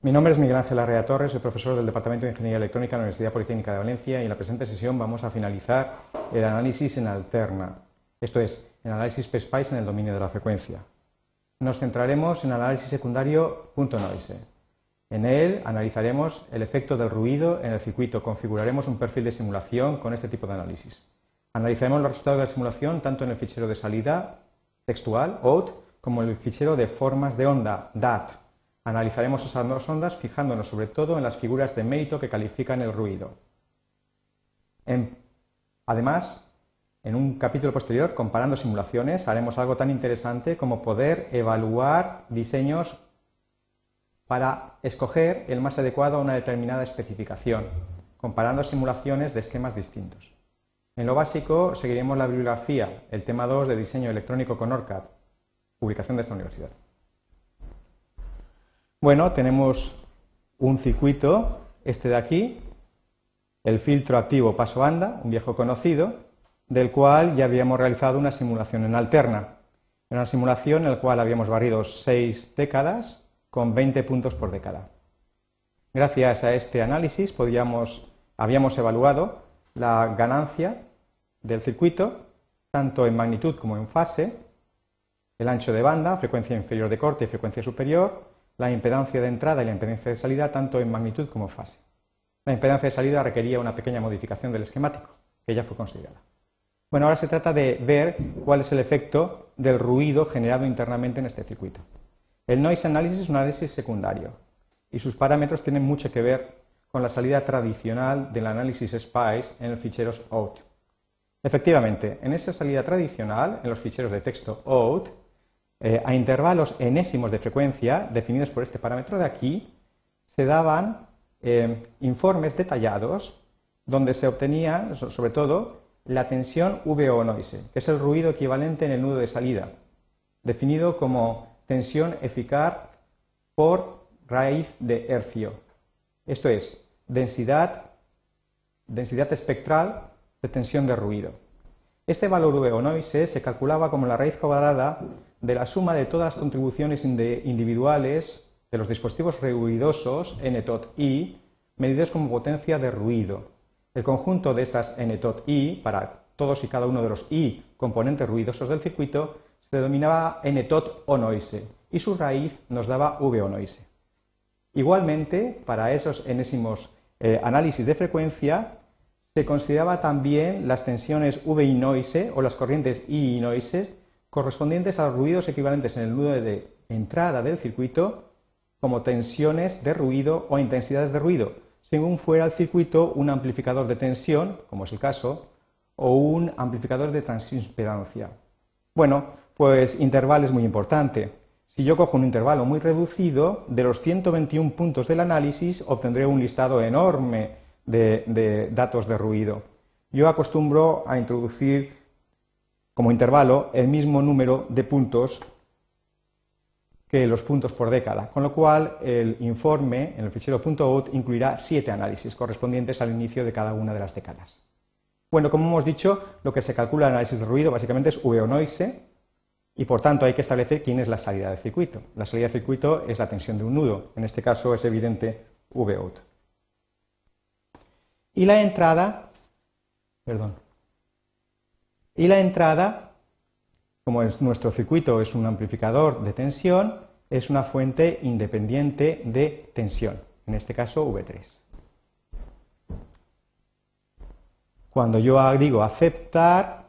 Mi nombre es Miguel Ángel Arrea Torres, soy profesor del Departamento de Ingeniería Electrónica de la Universidad Politécnica de Valencia y en la presente sesión vamos a finalizar el análisis en alterna, esto es, el análisis PSPICE en el dominio de la frecuencia. Nos centraremos en el análisis secundario punto noise. En él analizaremos el efecto del ruido en el circuito, configuraremos un perfil de simulación con este tipo de análisis. Analizaremos los resultados de la simulación tanto en el fichero de salida textual, OUT, como en el fichero de formas de onda, DAT. Analizaremos esas dos ondas fijándonos sobre todo en las figuras de mérito que califican el ruido. además, en un capítulo posterior, comparando simulaciones, haremos algo tan interesante como poder evaluar diseños para escoger el más adecuado a una determinada especificación, comparando simulaciones de esquemas distintos. En lo básico, seguiremos la bibliografía, el tema 2 de diseño electrónico con ORCAD, publicación de esta universidad. Bueno, tenemos un circuito, este de aquí, el filtro activo paso anda, un viejo conocido, del cual ya habíamos realizado una simulación en alterna. Una simulación en la cual habíamos barrido seis décadas con 20 puntos por década. Gracias a este análisis habíamos evaluado la ganancia del circuito, tanto en magnitud como en fase, el ancho de banda, frecuencia inferior de corte y frecuencia superior, la impedancia de entrada y la impedancia de salida, tanto en magnitud como fase. La impedancia de salida requería una pequeña modificación del esquemático, que ya fue considerada. Bueno, ahora se trata de ver cuál es el efecto del ruido generado internamente en este circuito. El noise analysis es un análisis secundario y sus parámetros tienen mucho que ver con la salida tradicional del análisis SPICE en los ficheros OUT. Efectivamente, en esa salida tradicional, en los ficheros de texto OUT, eh, a intervalos enésimos de frecuencia definidos por este parámetro de aquí, se daban eh, informes detallados donde se obtenía, sobre todo, la tensión VO noise, que es el ruido equivalente en el nudo de salida, definido como tensión eficaz por raíz de hercio. Esto es, densidad, densidad espectral de tensión de ruido. Este valor V noise se calculaba como la raíz cuadrada de la suma de todas las contribuciones individuales de los dispositivos ruidosos NTOT I medidos como potencia de ruido. El conjunto de estas NTOT I para todos y cada uno de los I componentes ruidosos del circuito se denominaba NTOT o noise y su raíz nos daba V o noise. Igualmente, para esos enésimos eh, análisis de frecuencia, se consideraba también las tensiones V y noise o las corrientes I y noise correspondientes a los ruidos equivalentes en el nudo de entrada del circuito como tensiones de ruido o intensidades de ruido, según fuera el circuito un amplificador de tensión, como es el caso, o un amplificador de transimpedancia. Bueno, pues intervalo es muy importante. Si yo cojo un intervalo muy reducido, de los 121 puntos del análisis obtendré un listado enorme de, datos de ruido. Yo acostumbro a introducir como intervalo el mismo número de puntos que los puntos por década, con lo cual el informe en el fichero .out incluirá siete análisis correspondientes al inicio de cada una de las décadas. Bueno, como hemos dicho, lo que se calcula en análisis de ruido básicamente es V o noise y por tanto hay que establecer quién es la salida del circuito. La salida del circuito es la tensión de un nudo, en este caso es evidente V out. Y la entrada, perdón, y la entrada, como es nuestro circuito es un amplificador de tensión, es una fuente independiente de tensión, en este caso V3. Cuando yo digo aceptar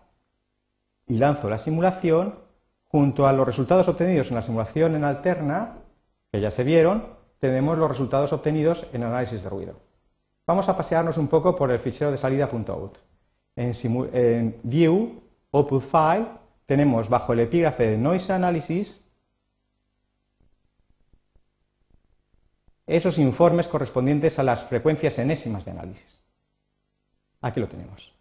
y lanzo la simulación, junto a los resultados obtenidos en la simulación en alterna, que ya se vieron, tenemos los resultados obtenidos en análisis de ruido. Vamos a pasearnos un poco por el fichero de salida.out. En View, Output File, tenemos bajo el epígrafe de Noise Analysis esos informes correspondientes a las frecuencias enésimas de análisis. Aquí lo tenemos.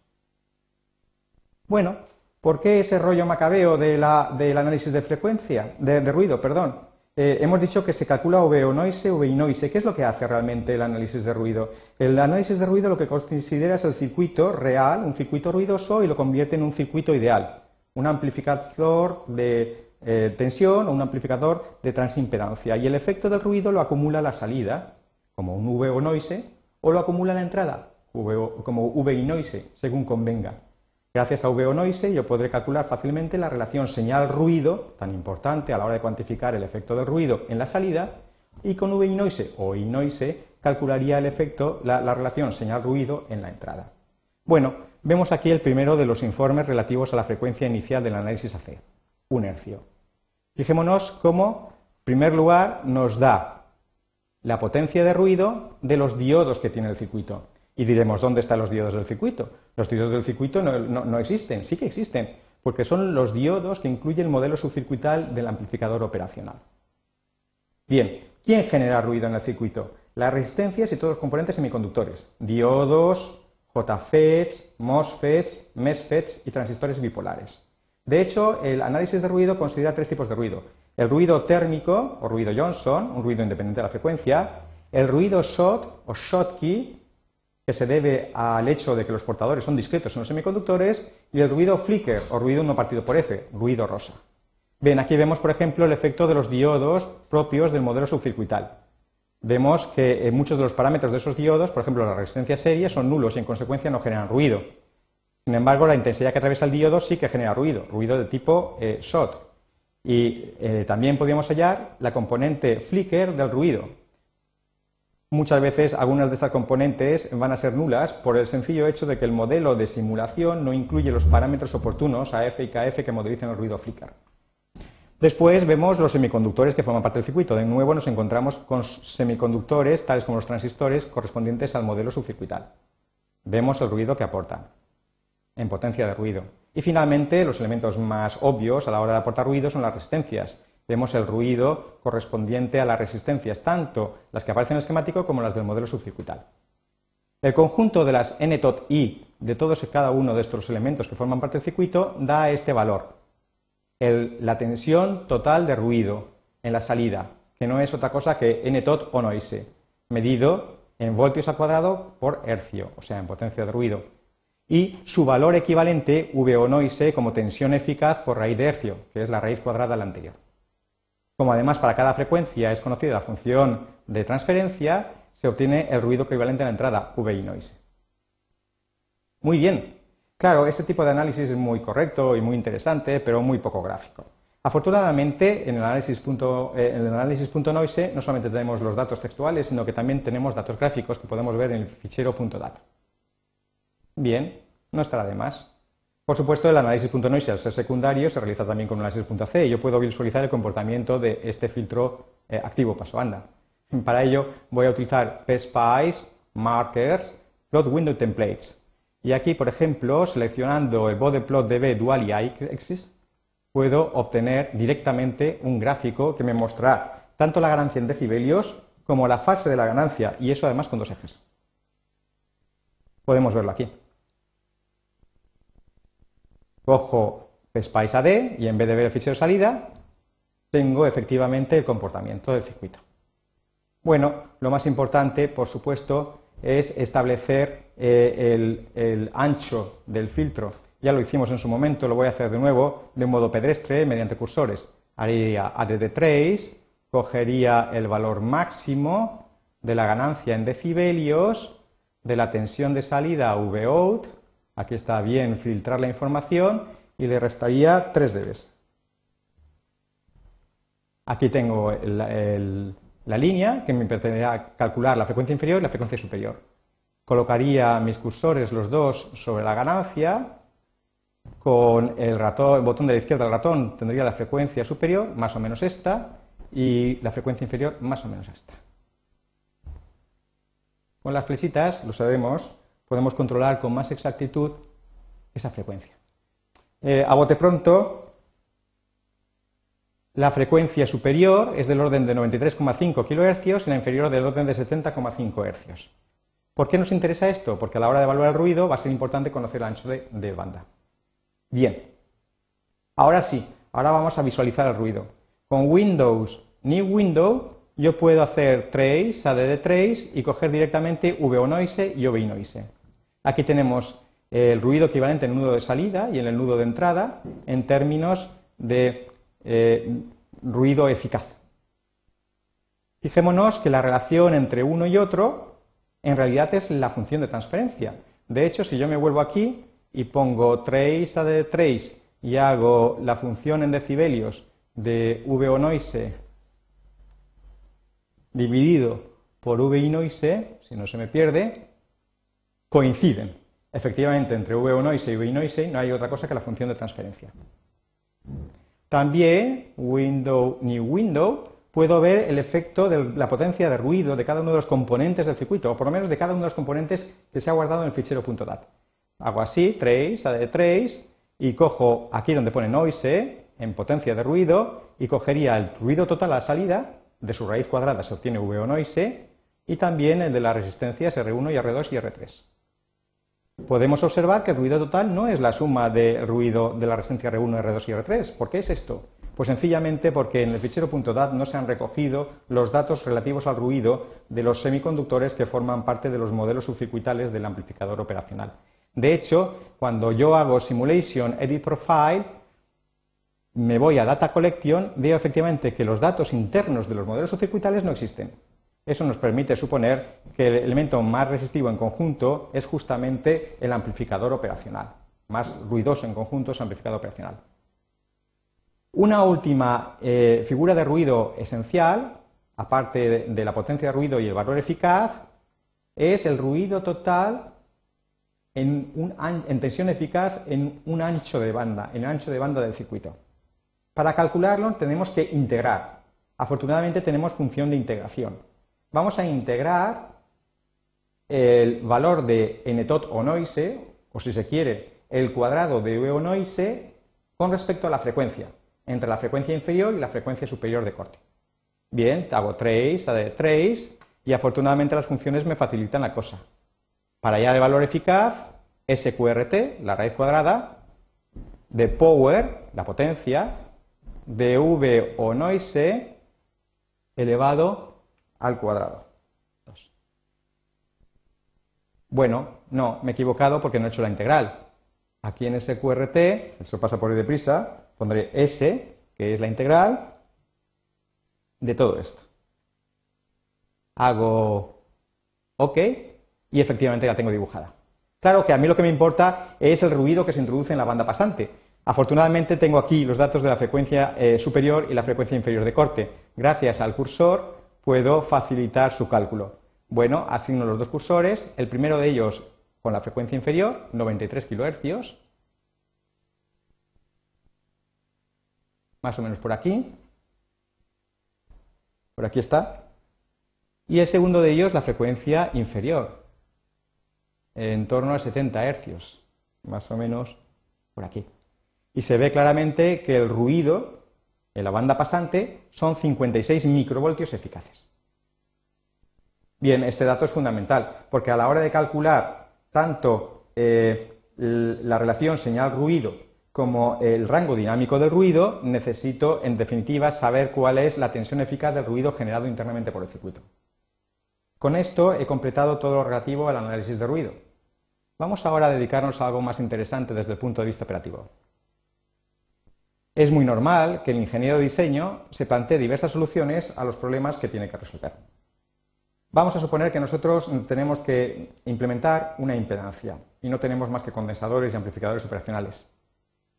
Bueno, ¿por qué ese rollo macabeo del análisis de frecuencia, de ruido, perdón? Eh, hemos dicho que se calcula VO noise, VI noise. ¿Qué es lo que hace realmente el análisis de ruido? El análisis de ruido lo que considera es el circuito real, un circuito ruidoso, y lo convierte en un circuito ideal, un amplificador de eh, tensión o un amplificador de transimpedancia y el efecto del ruido lo acumula la salida, como un VO noise, o lo acumula la entrada, como VI noise, según convenga. Gracias a VO noise yo podré calcular fácilmente la relación señal-ruido, tan importante a la hora de cuantificar el efecto del ruido en la salida, y con VI noise o I noise calcularía el efecto, la, la relación señal-ruido en la entrada. Bueno, vemos aquí el primero de los informes relativos a la frecuencia inicial del análisis AC, un hercio. Fijémonos cómo, en primer lugar, nos da la potencia de ruido de los diodos que tiene el circuito. Y diremos, ¿dónde están los diodos del circuito? Los diodos del circuito no, existen, sí que existen, porque son los diodos que incluye el modelo subcircuital del amplificador operacional. Bien, ¿quién genera ruido en el circuito? Las resistencias y todos los componentes semiconductores, diodos, JFETs, MOSFETs, MESFETs y transistores bipolares. De hecho, el análisis de ruido considera tres tipos de ruido. El ruido térmico o ruido Johnson, un ruido independiente de la frecuencia, el ruido shot o Schottky, que se debe al hecho de que los portadores son discretos en los semiconductores, y el ruido flicker o ruido no partido por F, ruido rosa. Bien, aquí vemos, por ejemplo, el efecto de los diodos propios del modelo subcircuital. Vemos que muchos de los parámetros de esos diodos, por ejemplo, la resistencia serie, son nulos y en consecuencia no generan ruido. Sin embargo, la intensidad que atraviesa el diodo sí que genera ruido, ruido de tipo eh, SHOT. Y eh, también podríamos hallar la componente flicker del ruido, Muchas veces algunas de estas componentes van a ser nulas por el sencillo hecho de que el modelo de simulación no incluye los parámetros oportunos AF y KF que modelicen el ruido flicker. Después vemos los semiconductores que forman parte del circuito. De nuevo nos encontramos con semiconductores, tales como los transistores, correspondientes al modelo subcircuital. Vemos el ruido que aportan en potencia de ruido. Y finalmente, los elementos más obvios a la hora de aportar ruido son las resistencias vemos el ruido correspondiente a las resistencias, tanto las que aparecen en el esquemático como las del modelo subcircuital. El conjunto de las n tot i de todos y cada uno de estos elementos que forman parte del circuito da este valor, la tensión total de ruido en la salida, que no es otra cosa que n tot o noise, medido en voltios al cuadrado por hercio, o sea, en potencia de ruido, y su valor equivalente V o noise como tensión eficaz por raíz de hercio, que es la raíz cuadrada de la anterior. Como además para cada frecuencia es conocida la función de transferencia, se obtiene el ruido equivalente a la entrada, VI noise. Muy bien. Claro, este tipo de análisis es muy correcto y muy interesante, pero muy poco gráfico. Afortunadamente, en el análisis punto, eh, en el análisis .noise no solamente tenemos los datos textuales, sino que también tenemos datos gráficos que podemos ver en el fichero .dat. Bien, no estará de más. Por supuesto, el análisis .noise al ser secundario se realiza también con un análisis.c y yo puedo visualizar el comportamiento de este filtro eh, activo paso banda. Para ello voy a utilizar PSPICE, Markers, Plot Window Templates. Y aquí, por ejemplo, seleccionando el bode plot db dual y axis, puedo obtener directamente un gráfico que me mostrará tanto la ganancia en decibelios como la fase de la ganancia, y eso además con dos ejes. Podemos verlo aquí cojo PSPICE AD y en vez de ver el fichero salida, tengo efectivamente el comportamiento del circuito. Bueno, lo más importante, por supuesto, es establecer eh, el, ancho del filtro. Ya lo hicimos en su momento, lo voy a hacer de nuevo de modo pedestre mediante cursores. Haría add trace, cogería el valor máximo de la ganancia en decibelios, de la tensión de salida Vout, Aquí está bien filtrar la información y le restaría 3 dB. Aquí tengo la línea que me permitiría calcular la frecuencia inferior y la frecuencia superior. Colocaría mis cursores los dos sobre la ganancia. Con el, ratón, el botón de la izquierda del ratón tendría la frecuencia superior, más o menos esta, y la frecuencia inferior, más o menos esta. Con las flechitas, lo sabemos, podemos controlar con más exactitud esa frecuencia. Eh, a bote pronto, la frecuencia superior es del orden de 93,5 kHz y la inferior del orden de 70,5 Hz. ¿Por qué nos interesa esto? Porque a la hora de evaluar el ruido va a ser importante conocer el ancho de, banda. Bien, ahora sí, ahora vamos a visualizar el ruido. Con Windows New Window yo puedo hacer trace, add trace y coger directamente VO noise y OBI noise. Aquí tenemos el ruido equivalente en el nudo de salida y en el nudo de entrada en términos de eh, ruido eficaz. Fijémonos que la relación entre uno y otro en realidad es la función de transferencia. De hecho, si yo me vuelvo aquí y pongo trace a de trace y hago la función en decibelios de V o noise dividido por V y noise, si no se me pierde, coinciden. Efectivamente, entre V o noise y V y noise no hay otra cosa que la función de transferencia. También, window new window, puedo ver el efecto de la potencia de ruido de cada uno de los componentes del circuito, o por lo menos de cada uno de los componentes que se ha guardado en el fichero .dat. Hago así, trace, de trace, y cojo aquí donde pone noise, en potencia de ruido, y cogería el ruido total a la salida, de su raíz cuadrada se obtiene V o noise, y también el de las resistencias R1 y R2 y R3. Podemos observar que el ruido total no es la suma del ruido de la resistencia R1, R2 y R3. ¿Por qué es esto? Pues sencillamente porque en el fichero .dat no se han recogido los datos relativos al ruido de los semiconductores que forman parte de los modelos subcircuitales del amplificador operacional. De hecho, cuando yo hago Simulation Edit Profile, me voy a Data Collection, veo efectivamente que los datos internos de los modelos subcircuitales no existen. Eso nos permite suponer que el elemento más resistivo en conjunto es justamente el amplificador operacional. Más ruidoso en conjunto es el amplificador operacional. Una última eh, figura de ruido esencial, aparte de, la potencia de ruido y el valor eficaz, es el ruido total en, en, tensión eficaz en un ancho de banda, en el ancho de banda del circuito. Para calcularlo tenemos que integrar. Afortunadamente tenemos función de integración. Vamos a integrar el valor de ntot o noise, o si se quiere, el cuadrado de v o noise con respecto a la frecuencia entre la frecuencia inferior y la frecuencia superior de corte. Bien, hago trace, de trace, y afortunadamente las funciones me facilitan la cosa. Para hallar el valor eficaz, SQRT, la raíz cuadrada, de power, la potencia, de V o noise elevado al cuadrado. Bueno, no, me he equivocado porque no he hecho la integral. Aquí en SQRT, eso pasa por ahí deprisa, pondré S, que es la integral, de todo esto. Hago OK y efectivamente la tengo dibujada. Claro que a mí lo que me importa es el ruido que se introduce en la banda pasante. Afortunadamente tengo aquí los datos de la frecuencia eh, superior y la frecuencia inferior de corte. Gracias al cursor puedo facilitar su cálculo. Bueno, asigno los dos cursores, el primero de ellos con la frecuencia inferior, 93 kHz, más o menos por aquí. Por aquí está. Y el segundo de ellos, la frecuencia inferior, en torno a 70 hercios, más o menos por aquí. Y se ve claramente que el ruido en la banda pasante son 56 microvoltios eficaces. Bien, este dato es fundamental, porque a la hora de calcular tanto eh, la relación señal-ruido como el rango dinámico del ruido, necesito, en definitiva, saber cuál es la tensión eficaz del ruido generado internamente por el circuito. Con esto he completado todo lo relativo al análisis de ruido. Vamos ahora a dedicarnos a algo más interesante desde el punto de vista operativo. Es muy normal que el ingeniero de diseño se plantee diversas soluciones a los problemas que tiene que resolver. Vamos a suponer que nosotros tenemos que implementar una impedancia y no tenemos más que condensadores y amplificadores operacionales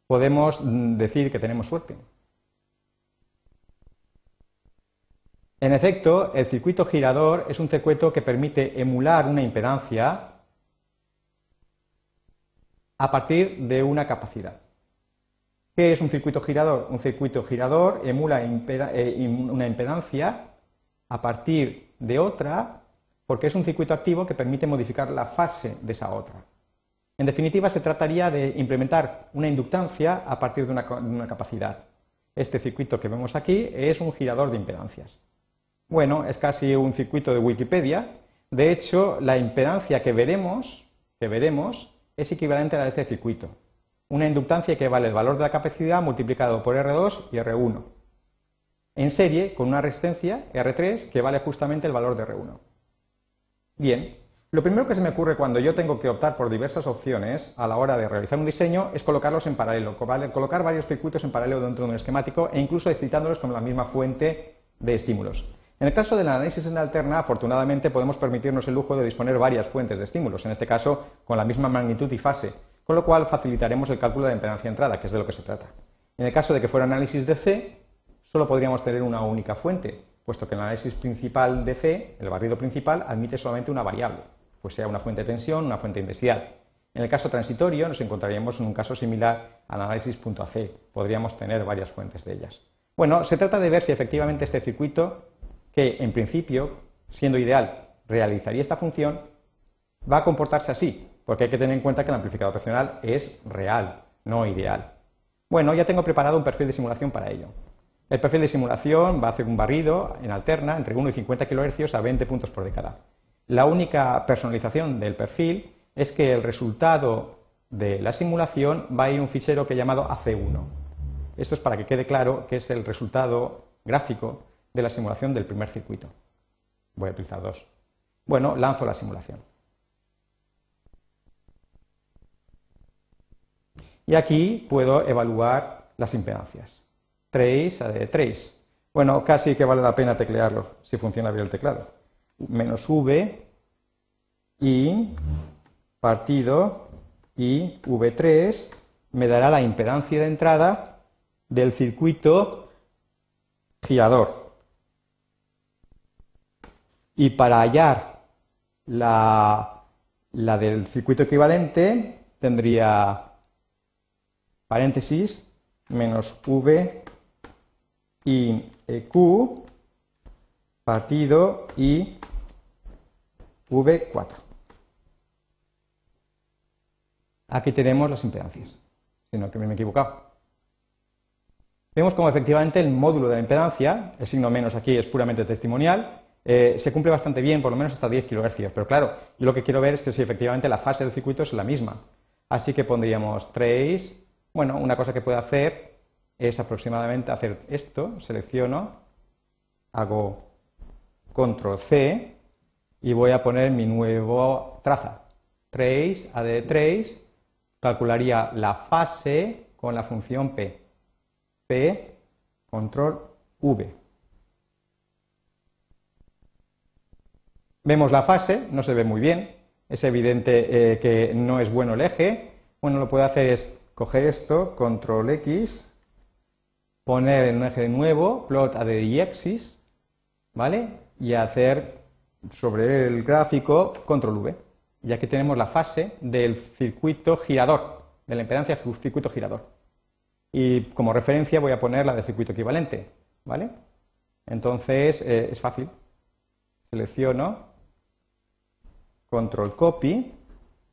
podemos mm, decir que tenemos suerte. En efecto, el circuito girador es un circuito que permite emular una impedancia a partir de una capacidad. ¿Qué es un circuito girador? Un circuito girador emula eh, una impedancia a partir de otra porque es un circuito activo que permite modificar la fase de esa otra. En definitiva, se trataría de implementar una inductancia a partir de una, capacidad. Este circuito que vemos aquí es un girador de impedancias. Bueno, es casi un circuito de Wikipedia. De hecho, la impedancia que veremos, que veremos es equivalente a la de este circuito. Una inductancia que vale el valor de la capacidad multiplicado por R2 y R1. En serie, con una resistencia R3 que vale justamente el valor de R1. Bien, Lo primero que se me ocurre cuando yo tengo que optar por diversas opciones a la hora de realizar un diseño es colocarlos en paralelo, colocar varios circuitos en paralelo dentro de un esquemático e incluso excitándolos con la misma fuente de estímulos. En el caso del análisis en alterna, afortunadamente podemos permitirnos el lujo de disponer varias fuentes de estímulos, en este caso con la misma magnitud y fase, con lo cual facilitaremos el cálculo de impedancia de entrada, que es de lo que se trata. En el caso de que fuera análisis de C, solo podríamos tener una única fuente, puesto que el análisis principal de C, el barrido principal, admite solamente una variable pues sea una fuente de tensión, una fuente de intensidad. En el caso transitorio nos encontraríamos en un caso similar al análisis.ac. Podríamos tener varias fuentes de ellas. Bueno, se trata de ver si efectivamente este circuito, que en principio, siendo ideal, realizaría esta función, va a comportarse así, porque hay que tener en cuenta que el amplificador opcional es real, no ideal. Bueno, ya tengo preparado un perfil de simulación para ello. El perfil de simulación va a hacer un barrido en alterna entre 1 y 50 kHz a 20 puntos por década. La única personalización del perfil es que el resultado de la simulación va a ir un fichero que he llamado AC1. Esto es para que quede claro que es el resultado gráfico de la simulación del primer circuito. Voy a utilizar dos. Bueno, lanzo la simulación. Y aquí puedo evaluar las impedancias. Trace, AD trace. Bueno, casi que vale la pena teclearlo si funciona bien el teclado menos V y partido y V3 me dará la impedancia de entrada del circuito girador. Y para hallar la, la del circuito equivalente tendría paréntesis menos V y EQ partido y V4. Aquí tenemos las impedancias, sino que me he equivocado. Vemos como efectivamente el módulo de la impedancia, el signo menos aquí es puramente testimonial, eh, se cumple bastante bien, por lo menos hasta 10 kHz. Pero claro, yo lo que quiero ver es que si efectivamente la fase del circuito es la misma. Así que pondríamos trace. Bueno, una cosa que puedo hacer es aproximadamente hacer esto, selecciono, hago control C y voy a poner mi nuevo traza. Trace, add trace, calcularía la fase con la función P. P, control V. Vemos la fase, no se ve muy bien, es evidente eh, que no es bueno el eje. Bueno, lo puedo hacer es coger esto, control X, poner un eje de nuevo, plot a axis, ¿vale? Y hacer sobre el gráfico control V. Y aquí tenemos la fase del circuito girador, de la impedancia del circuito girador. Y como referencia voy a poner la del circuito equivalente. ¿vale? Entonces eh, es fácil. Selecciono, control copy,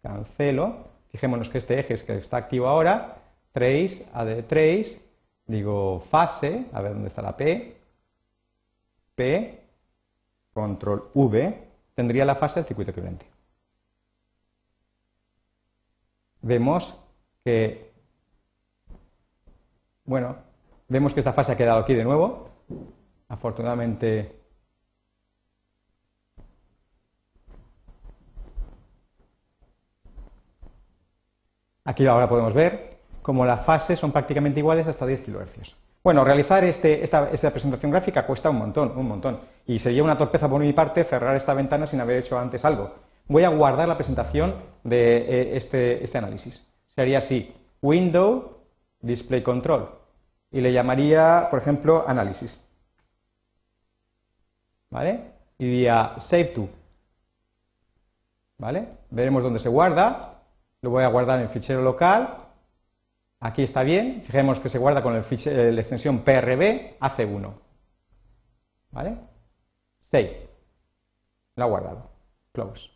cancelo. Fijémonos que este eje es que está activo ahora. Trace, add trace, digo fase, a ver dónde está la P. P, control V, tendría la fase del circuito equivalente. Vemos que, bueno, vemos que esta fase ha quedado aquí de nuevo. Afortunadamente, aquí ahora podemos ver como las fases son prácticamente iguales hasta 10 kHz. Bueno, realizar este, esta, presentación gráfica cuesta un montón, un montón. Y sería una torpeza por mi parte cerrar esta ventana sin haber hecho antes algo. Voy a guardar la presentación de eh, este, este, análisis. Sería así, Window, Display Control. Y le llamaría, por ejemplo, análisis. ¿Vale? Y diría Save to. ¿Vale? Veremos dónde se guarda. Lo voy a guardar en fichero local Aquí está bien, fijemos que se guarda con el la extensión PRB AC1. ¿Vale? Save. Lo ha guardado. Close.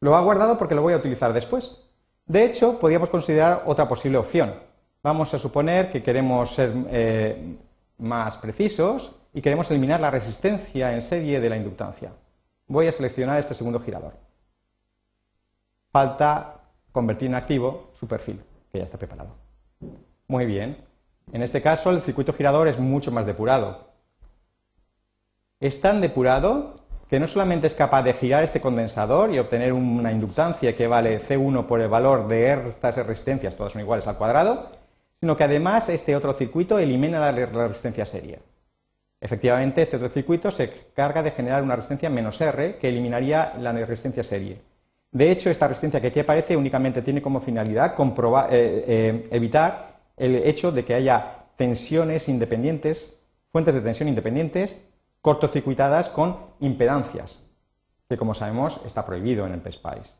Lo ha guardado porque lo voy a utilizar después. De hecho, podríamos considerar otra posible opción. Vamos a suponer que queremos ser eh, más precisos y queremos eliminar la resistencia en serie de la inductancia. Voy a seleccionar este segundo girador. Falta convertir en activo su perfil, que ya está preparado. Muy bien. En este caso, el circuito girador es mucho más depurado. Es tan depurado que no solamente es capaz de girar este condensador y obtener una inductancia que vale C1 por el valor de estas resistencias, todas son iguales al cuadrado, sino que además este otro circuito elimina la resistencia serie. Efectivamente, este otro circuito se carga de generar una resistencia menos R que eliminaría la resistencia serie. De hecho, esta resistencia que aquí aparece únicamente tiene como finalidad eh, eh, evitar el hecho de que haya tensiones independientes, fuentes de tensión independientes, cortocircuitadas con impedancias, que como sabemos está prohibido en el PSPICE.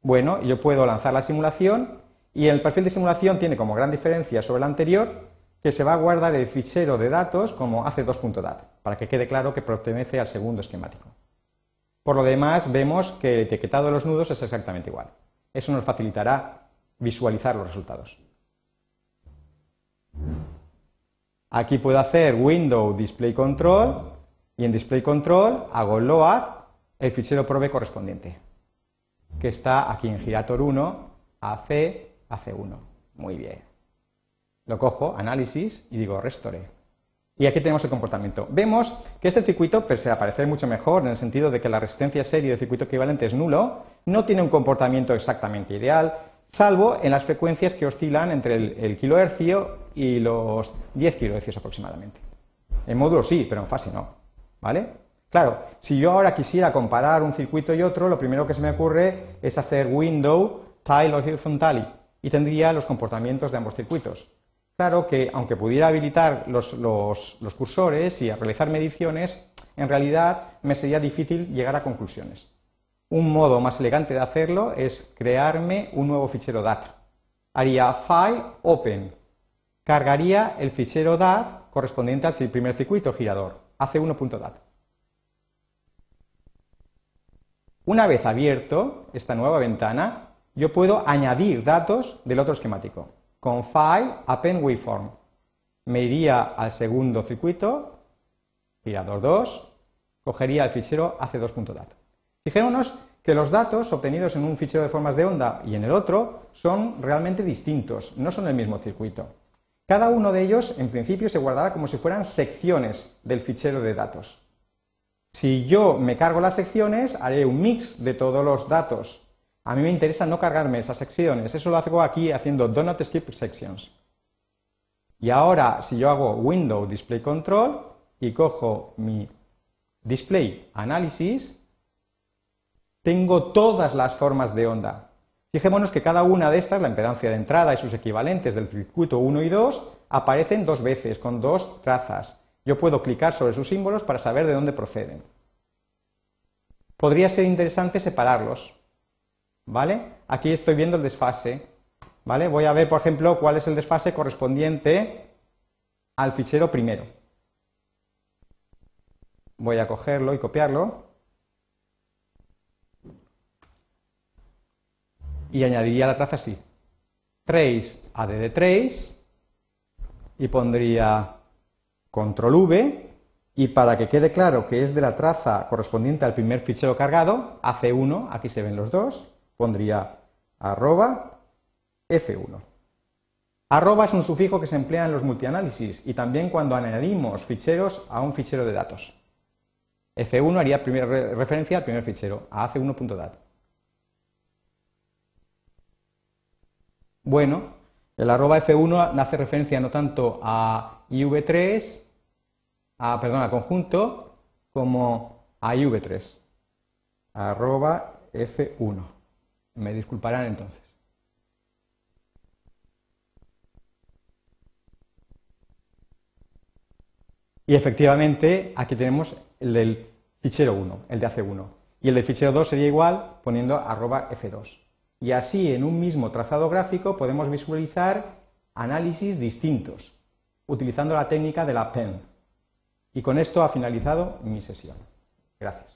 Bueno, yo puedo lanzar la simulación y el perfil de simulación tiene como gran diferencia sobre el anterior que se va a guardar el fichero de datos como AC2.dat, para que quede claro que pertenece al segundo esquemático. Por lo demás, vemos que el etiquetado de los nudos es exactamente igual. Eso nos facilitará visualizar los resultados. Aquí puedo hacer Window Display Control y en Display Control hago Load el fichero probe correspondiente, que está aquí en Girator 1, AC, AC1. Muy bien. Lo cojo, análisis y digo Restore. Y aquí tenemos el comportamiento. Vemos que este circuito, pese a parecer mucho mejor en el sentido de que la resistencia serie del circuito equivalente es nulo, no tiene un comportamiento exactamente ideal, salvo en las frecuencias que oscilan entre el, kilohercio y los 10 kilohercios aproximadamente. En módulo sí, pero en fase no. ¿Vale? Claro, si yo ahora quisiera comparar un circuito y otro, lo primero que se me ocurre es hacer window, tile horizontal y tendría los comportamientos de ambos circuitos. Claro que, aunque pudiera habilitar los, cursores y realizar mediciones, en realidad me sería difícil llegar a conclusiones. Un modo más elegante de hacerlo es crearme un nuevo fichero DAT. Haría file open, cargaría el fichero DAT correspondiente al primer circuito girador, AC1.dat. Una vez abierto esta nueva ventana, yo puedo añadir datos del otro esquemático con File, Append Waveform. Me iría al segundo circuito, girador 2, cogería el fichero AC2.dat. Fijémonos que los datos obtenidos en un fichero de formas de onda y en el otro son realmente distintos, no son el mismo circuito. Cada uno de ellos, en principio, se guardará como si fueran secciones del fichero de datos. Si yo me cargo las secciones, haré un mix de todos los datos a mí me interesa no cargarme esas secciones. Eso lo hago aquí haciendo do not skip sections. Y ahora, si yo hago window display control y cojo mi display análisis, tengo todas las formas de onda. Fijémonos que cada una de estas, la impedancia de entrada y sus equivalentes del circuito 1 y 2, aparecen dos veces, con dos trazas. Yo puedo clicar sobre sus símbolos para saber de dónde proceden. Podría ser interesante separarlos. ¿Vale? Aquí estoy viendo el desfase. ¿Vale? Voy a ver, por ejemplo, cuál es el desfase correspondiente al fichero primero. Voy a cogerlo y copiarlo. Y añadiría la traza así. Trace add trace y pondría control V y para que quede claro que es de la traza correspondiente al primer fichero cargado, AC1, aquí se ven los dos, pondría arroba F1. Arroba es un sufijo que se emplea en los multianálisis y también cuando añadimos ficheros a un fichero de datos. F1 haría referencia al primer fichero, a AC1.dat. Bueno, el arroba F1 hace referencia no tanto a IV3, a, perdón, a conjunto, como a IV3. Arroba F1. Me disculparán entonces. Y efectivamente, aquí tenemos el del fichero 1, el de AC1. Y el del fichero 2 sería igual poniendo arroba F2. Y así, en un mismo trazado gráfico, podemos visualizar análisis distintos, utilizando la técnica de la PEN. Y con esto ha finalizado mi sesión. Gracias.